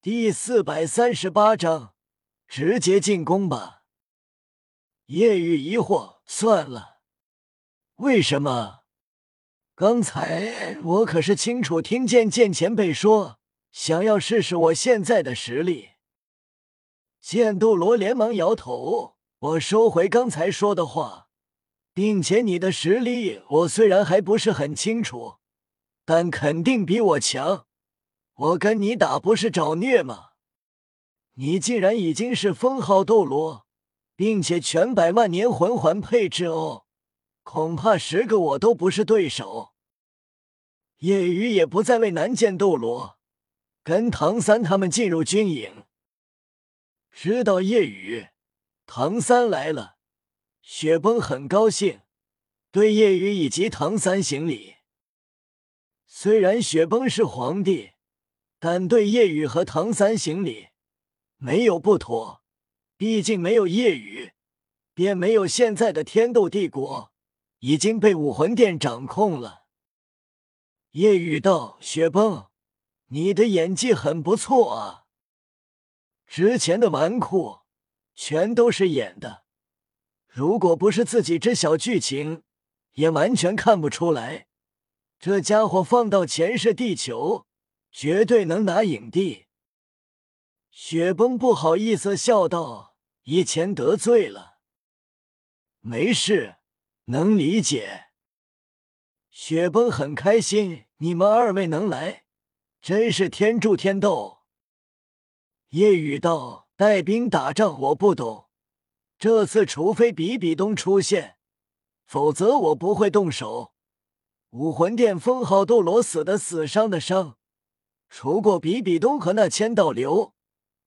第四百三十八章，直接进攻吧。叶雨疑惑，算了，为什么？刚才我可是清楚听见剑前辈说，想要试试我现在的实力。剑斗罗连忙摇头，我收回刚才说的话，并且你的实力，我虽然还不是很清楚，但肯定比我强。我跟你打不是找虐吗？你既然已经是封号斗罗，并且全百万年魂环配置哦，恐怕十个我都不是对手。夜雨也不再为难剑斗罗，跟唐三他们进入军营。知道夜雨、唐三来了，雪崩很高兴，对夜雨以及唐三行礼。虽然雪崩是皇帝。但对夜雨和唐三行礼没有不妥，毕竟没有夜雨，便没有现在的天斗帝国，已经被武魂殿掌控了。夜雨道：“雪崩，你的演技很不错啊，之前的纨绔全都是演的，如果不是自己知晓剧情，也完全看不出来，这家伙放到前世地球。”绝对能拿影帝。雪崩不好意思笑道：“以前得罪了，没事，能理解。”雪崩很开心，你们二位能来，真是天助天斗。夜雨道：“带兵打仗我不懂，这次除非比比东出现，否则我不会动手。武魂殿封号斗罗死的死，伤的伤。”除过比比东和那千道流，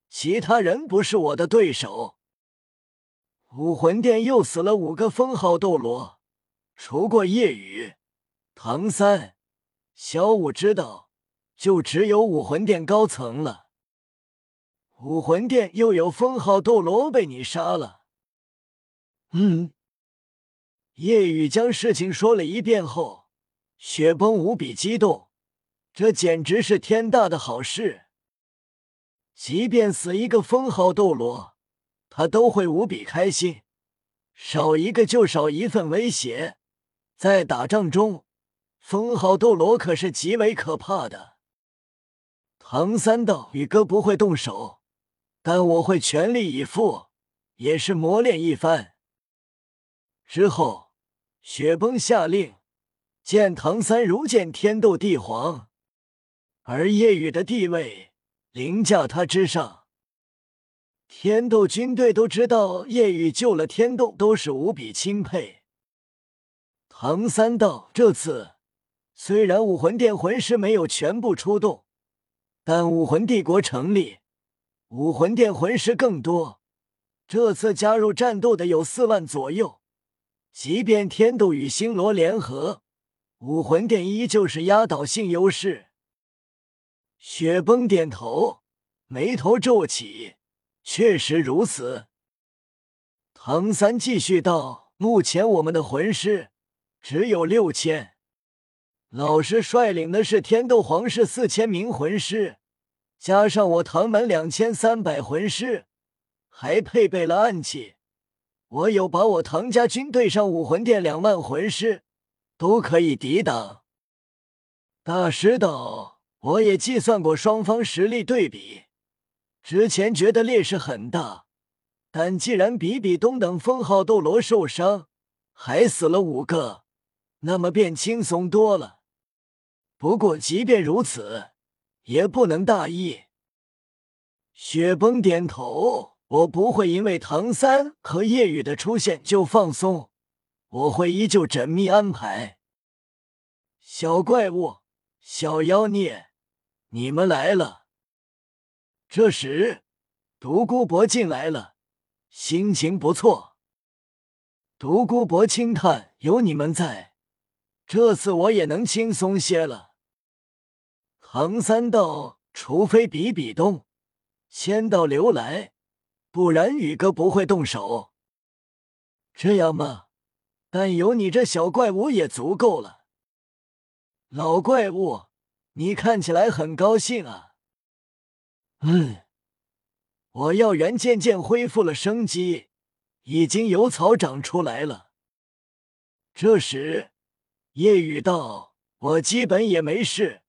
其他人不是我的对手。武魂殿又死了五个封号斗罗，除过夜雨、唐三、小五知道，就只有武魂殿高层了。武魂殿又有封号斗罗被你杀了。嗯。夜雨将事情说了一遍后，雪崩无比激动。这简直是天大的好事！即便死一个封号斗罗，他都会无比开心。少一个就少一份威胁。在打仗中，封号斗罗可是极为可怕的。唐三道：“宇哥不会动手，但我会全力以赴，也是磨练一番。”之后，雪崩下令，见唐三如见天斗帝皇。而夜雨的地位凌驾他之上，天斗军队都知道夜雨救了天斗，都是无比钦佩。唐三道这次虽然武魂殿魂师没有全部出动，但武魂帝国成立，武魂殿魂师更多。这次加入战斗的有四万左右，即便天斗与星罗联合，武魂殿依旧是压倒性优势。雪崩点头，眉头皱起，确实如此。唐三继续道：“目前我们的魂师只有六千，老师率领的是天斗皇室四千名魂师，加上我唐门两千三百魂师，还配备了暗器。我有把我唐家军队上武魂殿两万魂师，都可以抵挡。”大师道。我也计算过双方实力对比，之前觉得劣势很大，但既然比比东等封号斗罗受伤，还死了五个，那么便轻松多了。不过即便如此，也不能大意。雪崩点头，我不会因为唐三和夜雨的出现就放松，我会依旧缜密安排。小怪物，小妖孽。你们来了。这时，独孤博进来了，心情不错。独孤博轻叹：“有你们在，这次我也能轻松些了。”唐三道：“除非比比东、千道流来，不然宇哥不会动手。这样吗？但有你这小怪物也足够了。老怪物。”你看起来很高兴啊！嗯，我药园渐渐恢复了生机，已经有草长出来了。这时，夜雨道：“我基本也没事，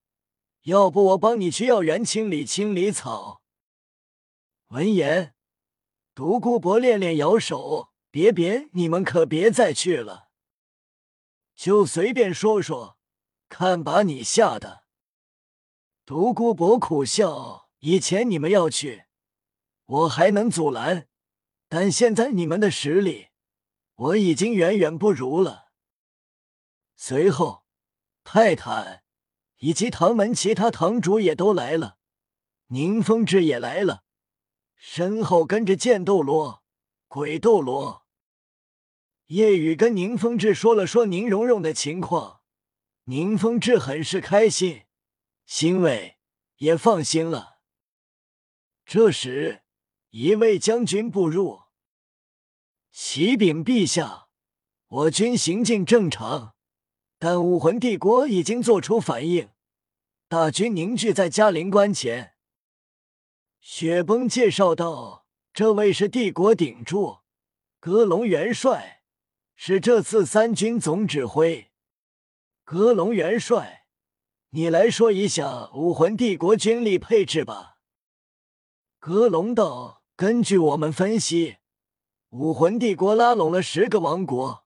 要不我帮你去药园清理清理草。”闻言，独孤博连连摇手：“别别，你们可别再去了，就随便说说，看把你吓的。”独孤博苦笑：“以前你们要去，我还能阻拦，但现在你们的实力，我已经远远不如了。”随后，泰坦以及唐门其他堂主也都来了，宁风致也来了。身后跟着剑斗罗、鬼斗罗。叶雨跟宁风致说了说宁荣荣的情况，宁风致很是开心，欣慰，也放心了。这时，一位将军步入，启禀陛下，我军行进正常，但武魂帝国已经做出反应，大军凝聚在嘉陵关前。雪崩介绍道：“这位是帝国顶柱，格隆元帅，是这次三军总指挥。格隆元帅，你来说一下武魂帝国军力配置吧。”格隆道：“根据我们分析，武魂帝国拉拢了十个王国、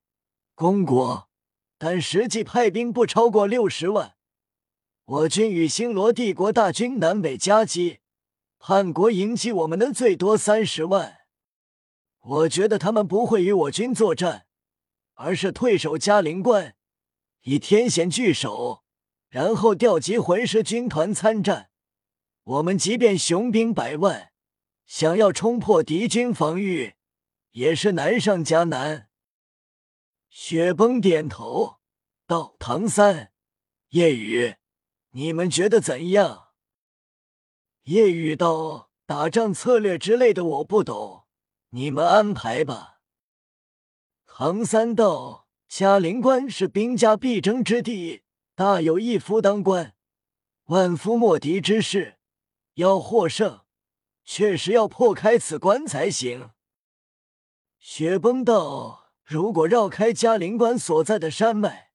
公国，但实际派兵不超过六十万。我军与星罗帝国大军南北夹击。”叛国迎击我们的最多三十万，我觉得他们不会与我军作战，而是退守嘉陵关，以天险拒守，然后调集魂师军团参战。我们即便雄兵百万，想要冲破敌军防御，也是难上加难。雪崩点头道：“唐三、夜雨，你们觉得怎样？”夜雨道：“打仗策略之类的我不懂，你们安排吧。”唐三道：“嘉陵关是兵家必争之地，大有一夫当关，万夫莫敌之势。要获胜，确实要破开此关才行。”雪崩道：“如果绕开嘉陵关所在的山脉，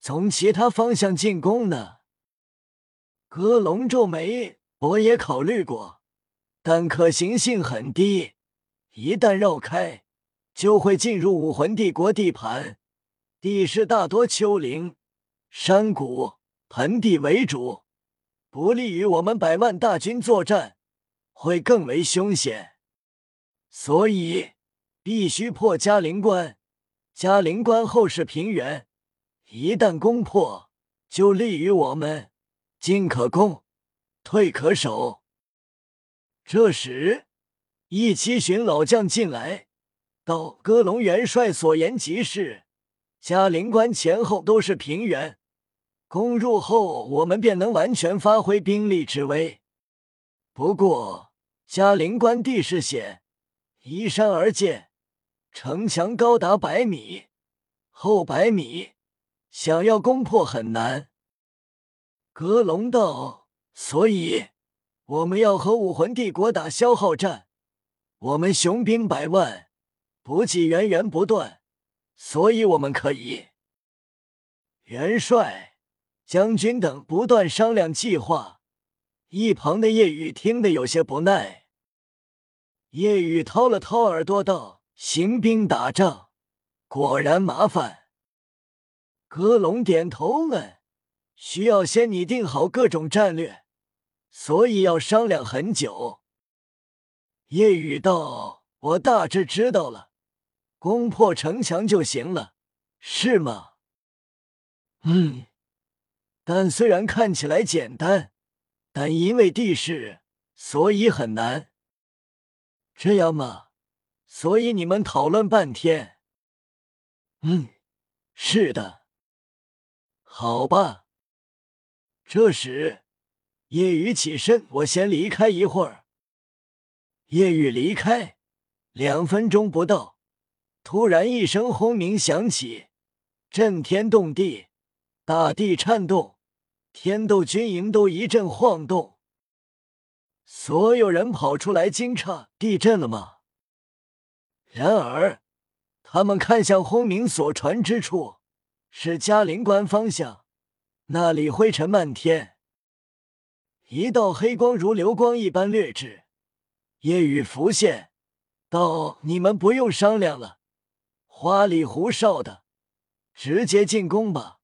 从其他方向进攻呢？”歌龙皱眉。我也考虑过，但可行性很低。一旦绕开，就会进入武魂帝国地盘，地势大多丘陵、山谷、盆地为主，不利于我们百万大军作战，会更为凶险。所以必须破嘉陵关。嘉陵关后是平原，一旦攻破，就利于我们，进可攻。退可守。这时，一七旬老将进来，道：“歌龙元帅所言极是。嘉陵关前后都是平原，攻入后，我们便能完全发挥兵力之威。不过，嘉陵关地势险，依山而建，城墙高达百米，厚百米，想要攻破很难。”格龙道。所以，我们要和武魂帝国打消耗战。我们雄兵百万，补给源源不断，所以我们可以。元帅、将军等不断商量计划。一旁的叶雨听得有些不耐。叶雨掏了掏耳朵道：“行兵打仗，果然麻烦。”格龙点头问：“需要先拟定好各种战略。”所以要商量很久。夜雨道：“我大致知道了，攻破城墙就行了，是吗？”“嗯。”但虽然看起来简单，但因为地势，所以很难。这样吗？所以你们讨论半天。嗯，是的。好吧。这时。夜雨起身，我先离开一会儿。夜雨离开两分钟不到，突然一声轰鸣响起，震天动地，大地颤动，天斗军营都一阵晃动。所有人跑出来惊诧：地震了吗？然而，他们看向轰鸣所传之处，是嘉陵关方向，那里灰尘漫天，一道黑光如流光一般掠至，夜雨浮现，道：“你们不用商量了，花里胡哨的，直接进攻吧！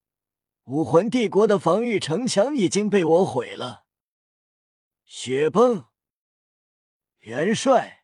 武魂帝国的防御城墙已经被我毁了。”雪崩，元帅。